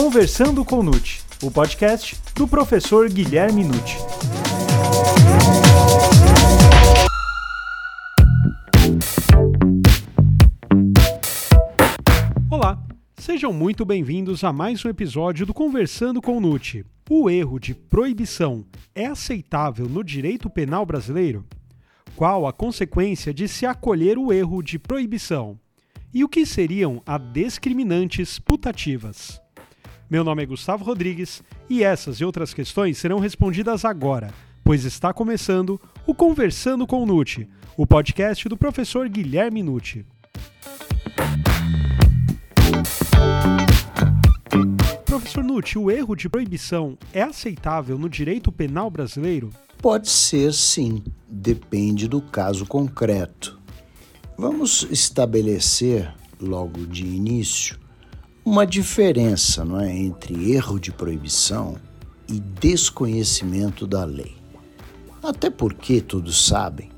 Conversando com Nute, o podcast do professor Guilherme Nute. Olá, sejam muito bem-vindos a mais um episódio do Conversando com Nute. O erro de proibição é aceitável no direito penal brasileiro? Qual a consequência de se acolher o erro de proibição? E o que seriam as discriminantes putativas? Meu nome é Gustavo Rodrigues e essas e outras questões serão respondidas agora, pois está começando o Conversando com o Nute, o podcast do professor Guilherme Nucci. Professor Nucci, o erro de proibição é aceitável no direito penal brasileiro? Pode ser sim, depende do caso concreto. Vamos estabelecer logo de início uma diferença não é, entre erro de proibição e desconhecimento da lei. Até porque todos sabem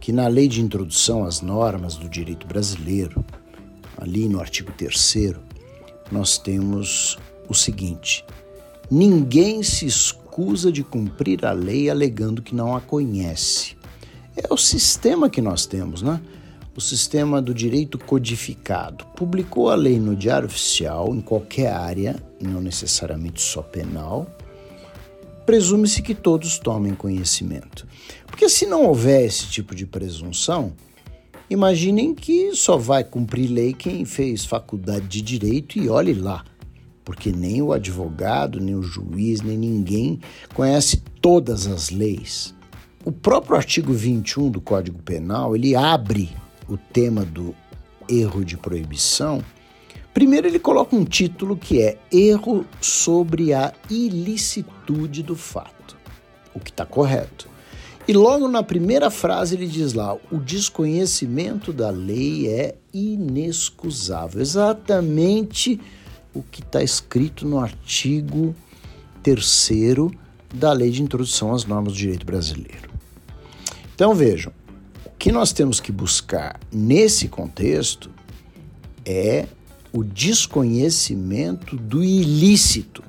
que na lei de introdução às normas do direito brasileiro, ali no artigo 3, nós temos o seguinte: ninguém se escusa de cumprir a lei alegando que não a conhece. É o sistema que nós temos, né? O sistema do direito codificado. Publicou a lei no Diário Oficial, em qualquer área, não necessariamente só penal. Presume-se que todos tomem conhecimento. Porque se não houver esse tipo de presunção, imaginem que só vai cumprir lei quem fez faculdade de direito e olhe lá. Porque nem o advogado, nem o juiz, nem ninguém conhece todas as leis. O próprio artigo 21 do Código Penal, ele abre o tema do erro de proibição, primeiro ele coloca um título que é Erro sobre a ilicitude do fato, o que está correto. E logo na primeira frase ele diz lá: o desconhecimento da lei é inexcusável. Exatamente o que está escrito no artigo 3 da Lei de Introdução às Normas do Direito Brasileiro. Então vejam, que nós temos que buscar nesse contexto é o desconhecimento do ilícito.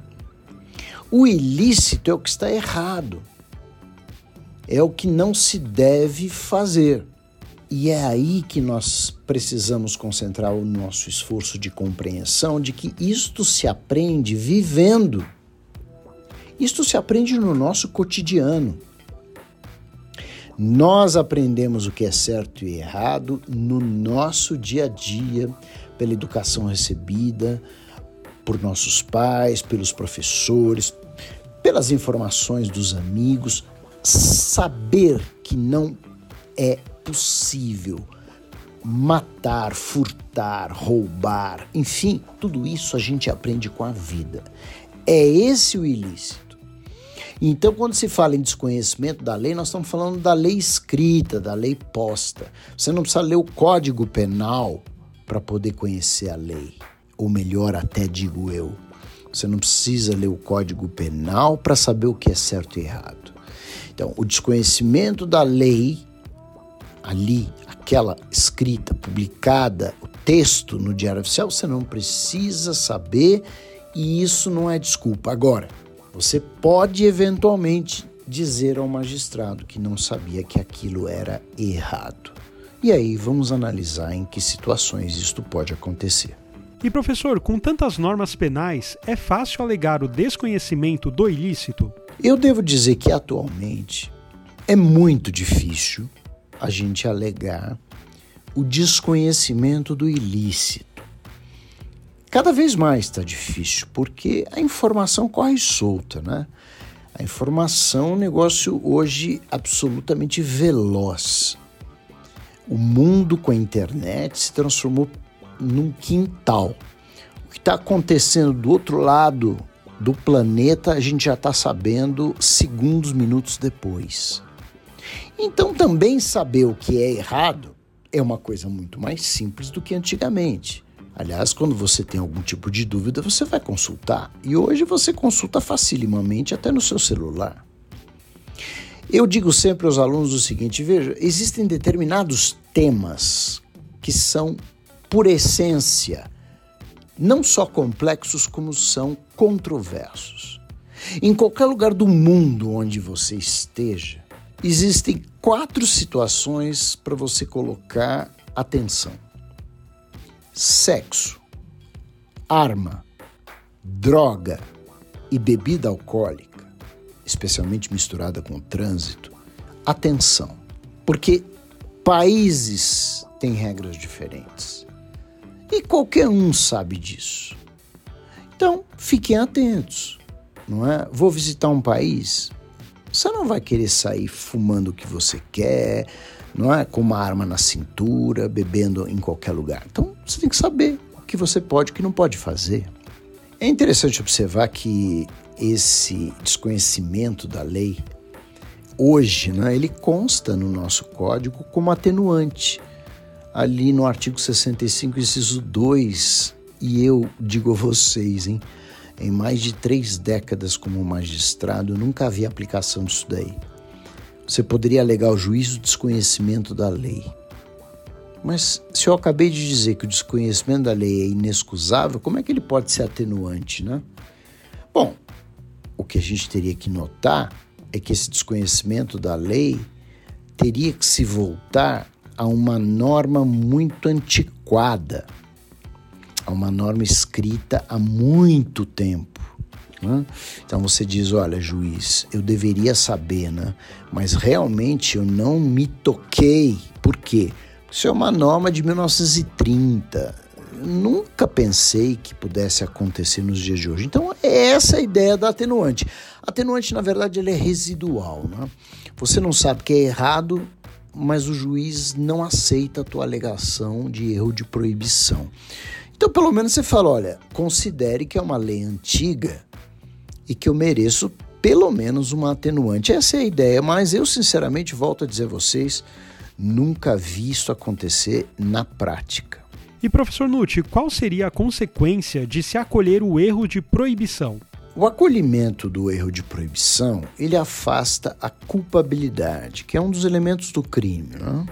O ilícito é o que está errado, é o que não se deve fazer. E é aí que nós precisamos concentrar o nosso esforço de compreensão de que isto se aprende vivendo. Isto se aprende no nosso cotidiano. Nós aprendemos o que é certo e errado no nosso dia a dia, pela educação recebida por nossos pais, pelos professores, pelas informações dos amigos. Saber que não é possível matar, furtar, roubar, enfim, tudo isso a gente aprende com a vida. É esse o ilícito. Então, quando se fala em desconhecimento da lei, nós estamos falando da lei escrita, da lei posta. Você não precisa ler o Código Penal para poder conhecer a lei. Ou melhor, até digo eu, você não precisa ler o Código Penal para saber o que é certo e errado. Então, o desconhecimento da lei, ali, aquela escrita, publicada, o texto no Diário Oficial, você não precisa saber e isso não é desculpa. Agora, você pode eventualmente dizer ao magistrado que não sabia que aquilo era errado. E aí vamos analisar em que situações isto pode acontecer. E professor, com tantas normas penais, é fácil alegar o desconhecimento do ilícito? Eu devo dizer que atualmente é muito difícil a gente alegar o desconhecimento do ilícito. Cada vez mais está difícil, porque a informação corre solta, né? A informação é um negócio hoje absolutamente veloz. O mundo com a internet se transformou num quintal. O que está acontecendo do outro lado do planeta a gente já está sabendo segundos, minutos depois. Então, também saber o que é errado é uma coisa muito mais simples do que antigamente. Aliás, quando você tem algum tipo de dúvida, você vai consultar. E hoje você consulta facilmente até no seu celular. Eu digo sempre aos alunos o seguinte: veja, existem determinados temas que são, por essência, não só complexos, como são controversos. Em qualquer lugar do mundo onde você esteja, existem quatro situações para você colocar atenção: sexo, arma, droga e bebida alcoólica, especialmente misturada com trânsito. Atenção, porque países têm regras diferentes e qualquer um sabe disso. Então, fiquem atentos, não é? Vou visitar um país, você não vai querer sair fumando o que você quer, não é? Com uma arma na cintura, bebendo em qualquer lugar. Então, você tem que saber o que você pode e o que não pode fazer. É interessante observar que esse desconhecimento da lei hoje, né, ele consta no nosso código como atenuante ali no artigo 65, inciso 2, e eu digo a vocês, hein, em mais de três décadas como magistrado, nunca vi aplicação disso daí. Você poderia alegar o juízo desconhecimento da lei. Mas se eu acabei de dizer que o desconhecimento da lei é inexcusável, como é que ele pode ser atenuante, né? Bom, o que a gente teria que notar é que esse desconhecimento da lei teria que se voltar a uma norma muito antiquada, a uma norma escrita há muito tempo. Né? Então você diz: olha, juiz, eu deveria saber, né? mas realmente eu não me toquei. Por quê? Isso é uma norma de 1930. nunca pensei que pudesse acontecer nos dias de hoje. Então, é essa a ideia da atenuante. Atenuante, na verdade, ela é residual. Né? Você não sabe que é errado, mas o juiz não aceita a tua alegação de erro de proibição. Então, pelo menos você fala: olha, considere que é uma lei antiga e que eu mereço pelo menos uma atenuante. Essa é a ideia, mas eu, sinceramente, volto a dizer a vocês: nunca vi isso acontecer na prática. E, professor Nutti, qual seria a consequência de se acolher o erro de proibição? O acolhimento do erro de proibição, ele afasta a culpabilidade, que é um dos elementos do crime. Né?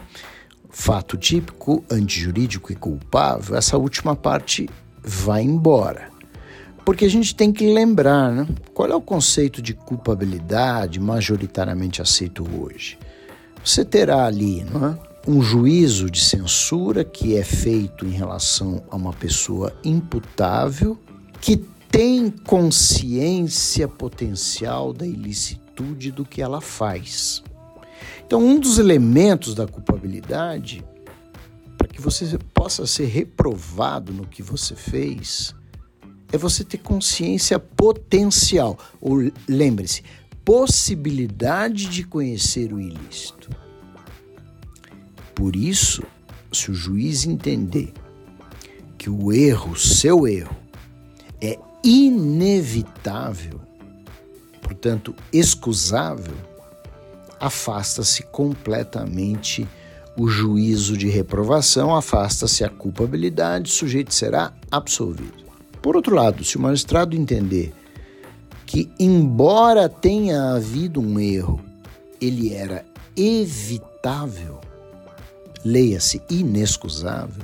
Fato típico, antijurídico e culpável, essa última parte vai embora. Porque a gente tem que lembrar né? qual é o conceito de culpabilidade majoritariamente aceito hoje. Você terá ali não é? um juízo de censura que é feito em relação a uma pessoa imputável que tem consciência potencial da ilicitude do que ela faz. Então, um dos elementos da culpabilidade, para que você possa ser reprovado no que você fez, é você ter consciência potencial. Ou lembre-se, possibilidade de conhecer o ilícito. Por isso, se o juiz entender que o erro, seu erro, é inevitável, portanto excusável, afasta-se completamente o juízo de reprovação, afasta-se a culpabilidade, o sujeito será absolvido. Por outro lado, se o magistrado entender que, embora tenha havido um erro, ele era evitável, leia-se inexcusável,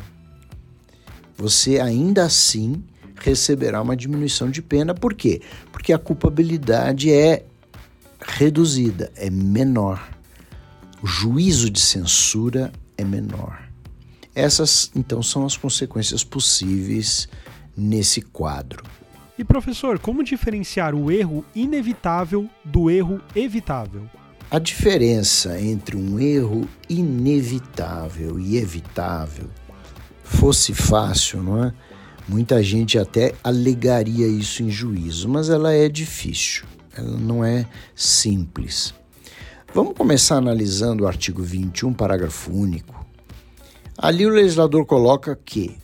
você ainda assim receberá uma diminuição de pena. Por quê? Porque a culpabilidade é reduzida, é menor. O juízo de censura é menor. Essas, então, são as consequências possíveis nesse quadro. E professor, como diferenciar o erro inevitável do erro evitável? A diferença entre um erro inevitável e evitável fosse fácil, não é? Muita gente até alegaria isso em juízo, mas ela é difícil, ela não é simples. Vamos começar analisando o artigo 21, parágrafo único. Ali o legislador coloca que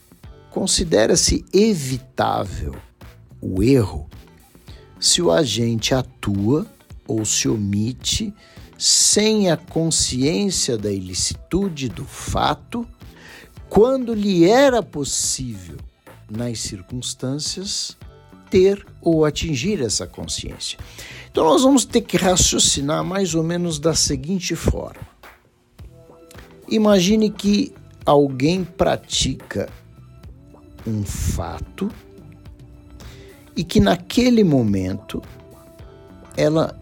considera-se evitável o erro se o agente atua ou se omite sem a consciência da ilicitude do fato, quando lhe era possível nas circunstâncias, ter ou atingir essa consciência. Então, nós vamos ter que raciocinar mais ou menos da seguinte forma: imagine que alguém pratica um fato e que naquele momento ela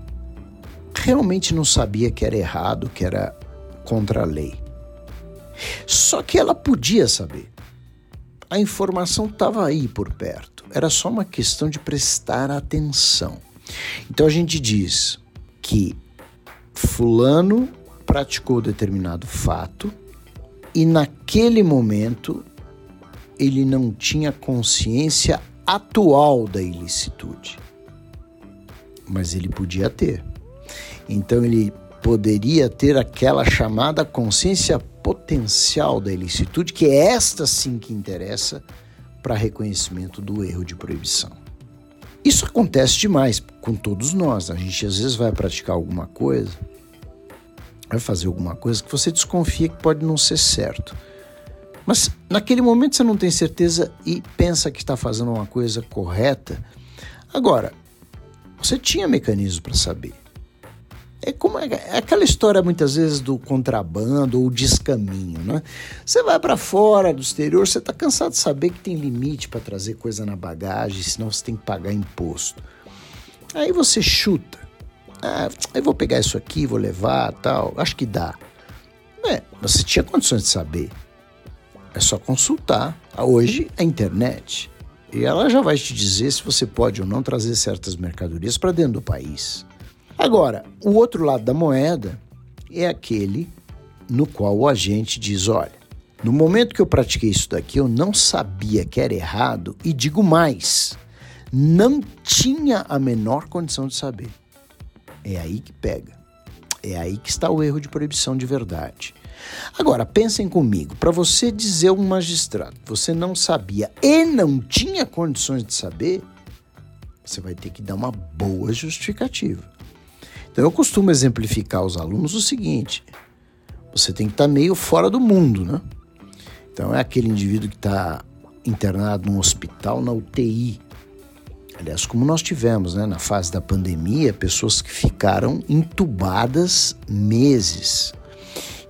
realmente não sabia que era errado, que era contra a lei. Só que ela podia saber. A informação estava aí por perto. Era só uma questão de prestar atenção. Então a gente diz que Fulano praticou determinado fato e naquele momento ele não tinha consciência atual da ilicitude. Mas ele podia ter. Então ele poderia ter aquela chamada consciência potencial da ilicitude, que é esta sim que interessa para reconhecimento do erro de proibição. Isso acontece demais com todos nós. A gente às vezes vai praticar alguma coisa, vai fazer alguma coisa que você desconfia que pode não ser certo. Mas naquele momento você não tem certeza e pensa que está fazendo uma coisa correta. Agora, você tinha mecanismo para saber. É como é, é aquela história muitas vezes do contrabando ou descaminho, né? Você vai para fora do exterior, você está cansado de saber que tem limite para trazer coisa na bagagem, senão você tem que pagar imposto. Aí você chuta. Ah, eu vou pegar isso aqui, vou levar, tal. Acho que dá. É, você tinha condições de saber. É só consultar. Hoje a internet. E ela já vai te dizer se você pode ou não trazer certas mercadorias para dentro do país. Agora, o outro lado da moeda é aquele no qual o agente diz: olha, no momento que eu pratiquei isso daqui, eu não sabia que era errado e digo mais, não tinha a menor condição de saber. É aí que pega. É aí que está o erro de proibição de verdade. Agora, pensem comigo, para você dizer um magistrado você não sabia e não tinha condições de saber, você vai ter que dar uma boa justificativa. Então eu costumo exemplificar aos alunos o seguinte: você tem que estar tá meio fora do mundo, né? Então é aquele indivíduo que está internado num hospital na UTI. Aliás, como nós tivemos né, na fase da pandemia, pessoas que ficaram entubadas meses.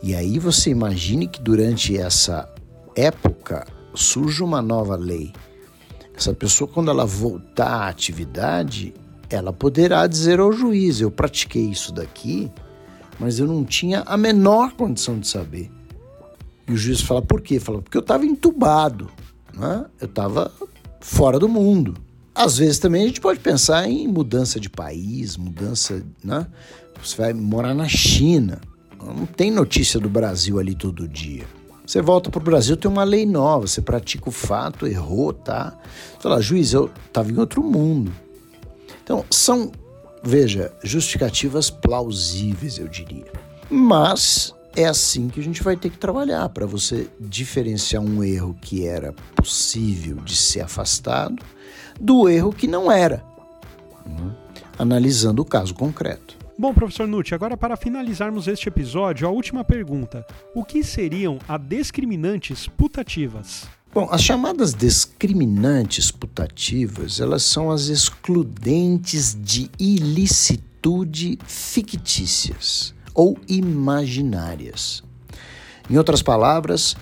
E aí você imagine que durante essa época surge uma nova lei. Essa pessoa, quando ela voltar à atividade, ela poderá dizer ao juiz: eu pratiquei isso daqui, mas eu não tinha a menor condição de saber. E o juiz fala: por quê? Fala: porque eu estava entubado, né? eu estava fora do mundo. Às vezes também a gente pode pensar em mudança de país, mudança, né? Você vai morar na China, não tem notícia do Brasil ali todo dia. Você volta para o Brasil, tem uma lei nova, você pratica o fato, errou, tá? Você fala, juiz, eu estava em outro mundo. Então, são, veja, justificativas plausíveis, eu diria. Mas é assim que a gente vai ter que trabalhar para você diferenciar um erro que era possível de ser afastado do erro que não era, né? analisando o caso concreto. Bom, professor Nutti, agora para finalizarmos este episódio, a última pergunta: o que seriam as discriminantes putativas? Bom, as chamadas discriminantes putativas, elas são as excludentes de ilicitude fictícias ou imaginárias. Em outras palavras,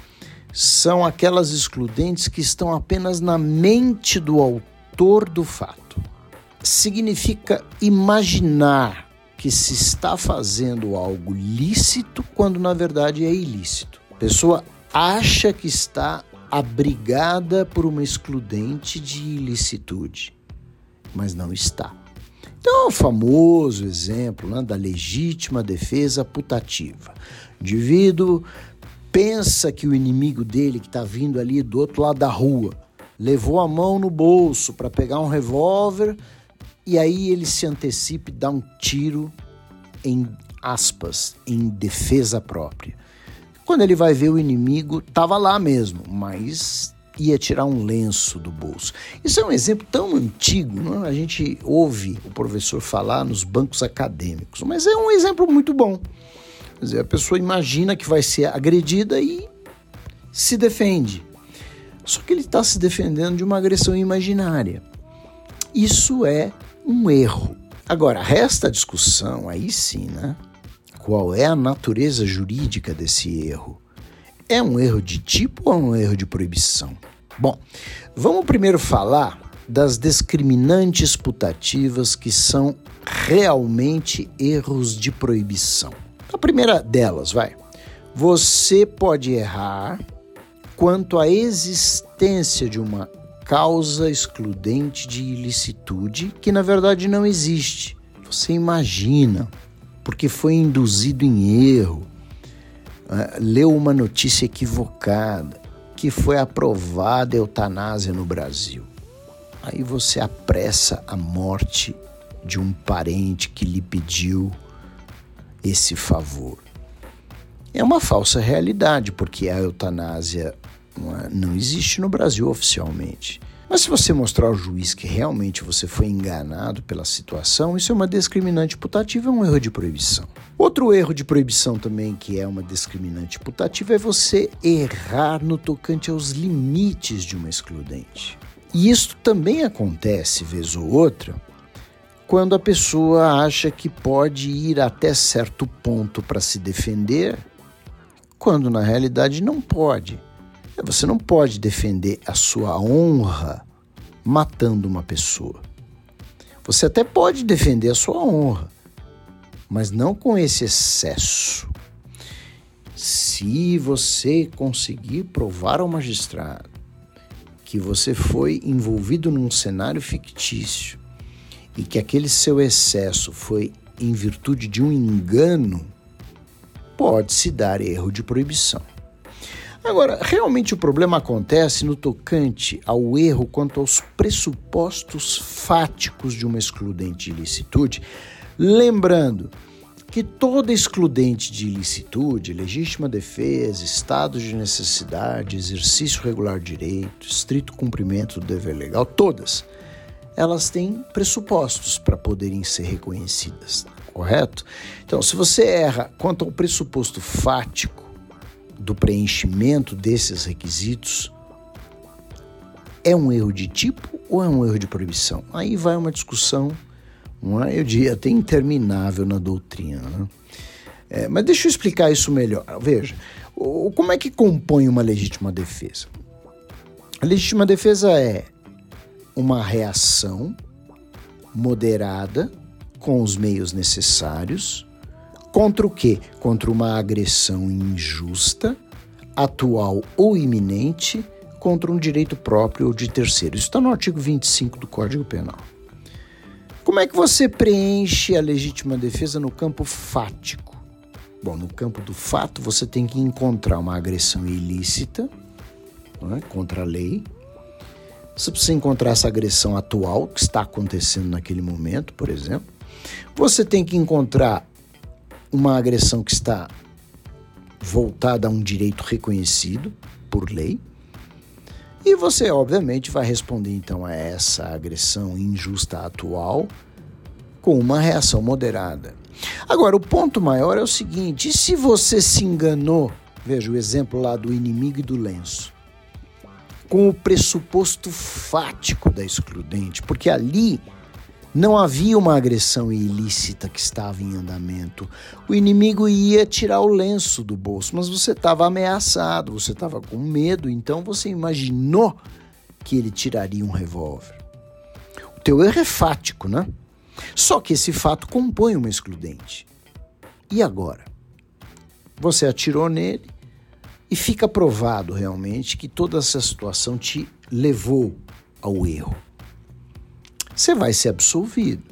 são aquelas excludentes que estão apenas na mente do autor do fato. Significa imaginar que se está fazendo algo lícito quando na verdade é ilícito. A pessoa acha que está abrigada por uma excludente de ilicitude, mas não está. Então, o famoso exemplo né, da legítima defesa putativa. O indivíduo pensa que o inimigo dele, que está vindo ali do outro lado da rua, levou a mão no bolso para pegar um revólver e aí ele se antecipa e dá um tiro em aspas, em defesa própria. Quando ele vai ver o inimigo, estava lá mesmo, mas ia tirar um lenço do bolso. Isso é um exemplo tão antigo, não? É? a gente ouve o professor falar nos bancos acadêmicos, mas é um exemplo muito bom. Quer dizer, a pessoa imagina que vai ser agredida e se defende. Só que ele está se defendendo de uma agressão imaginária. Isso é um erro. Agora, resta a discussão, aí sim, né? qual é a natureza jurídica desse erro. É um erro de tipo ou é um erro de proibição? Bom, vamos primeiro falar das discriminantes putativas que são realmente erros de proibição. A primeira delas, vai. Você pode errar quanto à existência de uma causa excludente de ilicitude que na verdade não existe. Você imagina, porque foi induzido em erro, uh, leu uma notícia equivocada, que foi aprovada a eutanásia no Brasil. Aí você apressa a morte de um parente que lhe pediu esse favor. É uma falsa realidade, porque a eutanásia não existe no Brasil oficialmente. Mas se você mostrar ao juiz que realmente você foi enganado pela situação, isso é uma discriminante putativa, é um erro de proibição. Outro erro de proibição também que é uma discriminante putativa é você errar no tocante aos limites de uma excludente. E isso também acontece, vez ou outra, quando a pessoa acha que pode ir até certo ponto para se defender, quando na realidade não pode. Você não pode defender a sua honra matando uma pessoa. Você até pode defender a sua honra, mas não com esse excesso. Se você conseguir provar ao magistrado que você foi envolvido num cenário fictício e que aquele seu excesso foi em virtude de um engano, pode-se dar erro de proibição. Agora, realmente o problema acontece no tocante ao erro quanto aos pressupostos fáticos de uma excludente de ilicitude, lembrando que toda excludente de ilicitude, legítima defesa, estado de necessidade, exercício regular de direito, estrito cumprimento do dever legal, todas, elas têm pressupostos para poderem ser reconhecidas, correto? Então, se você erra quanto ao pressuposto fático, do preenchimento desses requisitos é um erro de tipo ou é um erro de proibição? Aí vai uma discussão, uma, eu diria até interminável na doutrina. Né? É, mas deixa eu explicar isso melhor. Veja, o, como é que compõe uma legítima defesa? A legítima defesa é uma reação moderada com os meios necessários Contra o quê? Contra uma agressão injusta, atual ou iminente, contra um direito próprio ou de terceiro. Isso está no artigo 25 do Código Penal. Como é que você preenche a legítima defesa no campo fático? Bom, no campo do fato, você tem que encontrar uma agressão ilícita é? contra a lei. Você precisa encontrar essa agressão atual que está acontecendo naquele momento, por exemplo. Você tem que encontrar uma agressão que está voltada a um direito reconhecido por lei. E você, obviamente, vai responder então a essa agressão injusta atual com uma reação moderada. Agora, o ponto maior é o seguinte: se você se enganou, veja o exemplo lá do inimigo e do lenço, com o pressuposto fático da excludente, porque ali não havia uma agressão ilícita que estava em andamento. O inimigo ia tirar o lenço do bolso, mas você estava ameaçado, você estava com medo, então você imaginou que ele tiraria um revólver. O teu erro é fático, né? Só que esse fato compõe uma excludente. E agora? Você atirou nele e fica provado realmente que toda essa situação te levou ao erro você vai ser absolvido.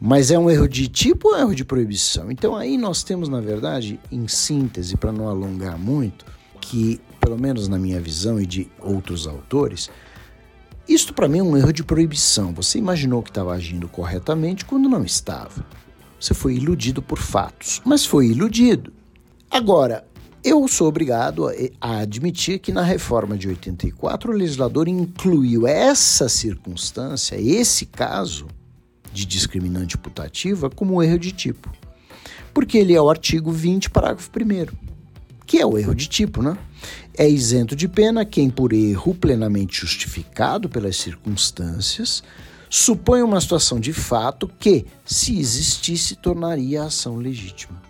Mas é um erro de tipo ou é um erro de proibição? Então aí nós temos, na verdade, em síntese, para não alongar muito, que, pelo menos na minha visão e de outros autores, isto para mim é um erro de proibição. Você imaginou que estava agindo corretamente quando não estava. Você foi iludido por fatos, mas foi iludido. Agora, eu sou obrigado a admitir que na reforma de 84 o legislador incluiu essa circunstância, esse caso de discriminante putativa, como erro de tipo. Porque ele é o artigo 20, parágrafo 1, que é o erro de tipo, né? É isento de pena quem, por erro plenamente justificado pelas circunstâncias, supõe uma situação de fato que, se existisse, tornaria a ação legítima.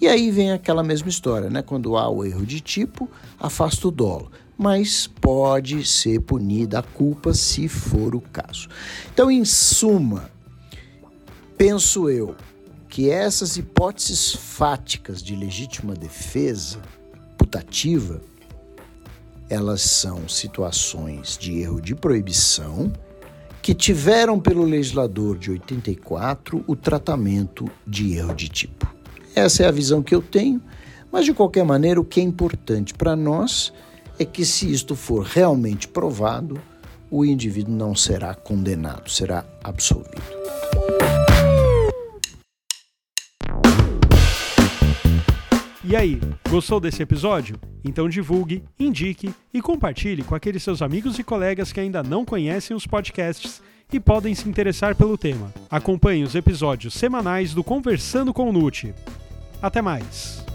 E aí vem aquela mesma história, né? Quando há o erro de tipo, afasta o dolo. mas pode ser punida a culpa se for o caso. Então, em suma, penso eu que essas hipóteses fáticas de legítima defesa putativa elas são situações de erro de proibição que tiveram pelo legislador de 84 o tratamento de erro de tipo. Essa é a visão que eu tenho, mas de qualquer maneira o que é importante para nós é que se isto for realmente provado, o indivíduo não será condenado, será absolvido. E aí, gostou desse episódio? Então divulgue, indique e compartilhe com aqueles seus amigos e colegas que ainda não conhecem os podcasts e podem se interessar pelo tema. Acompanhe os episódios semanais do Conversando com o Nute. Até mais!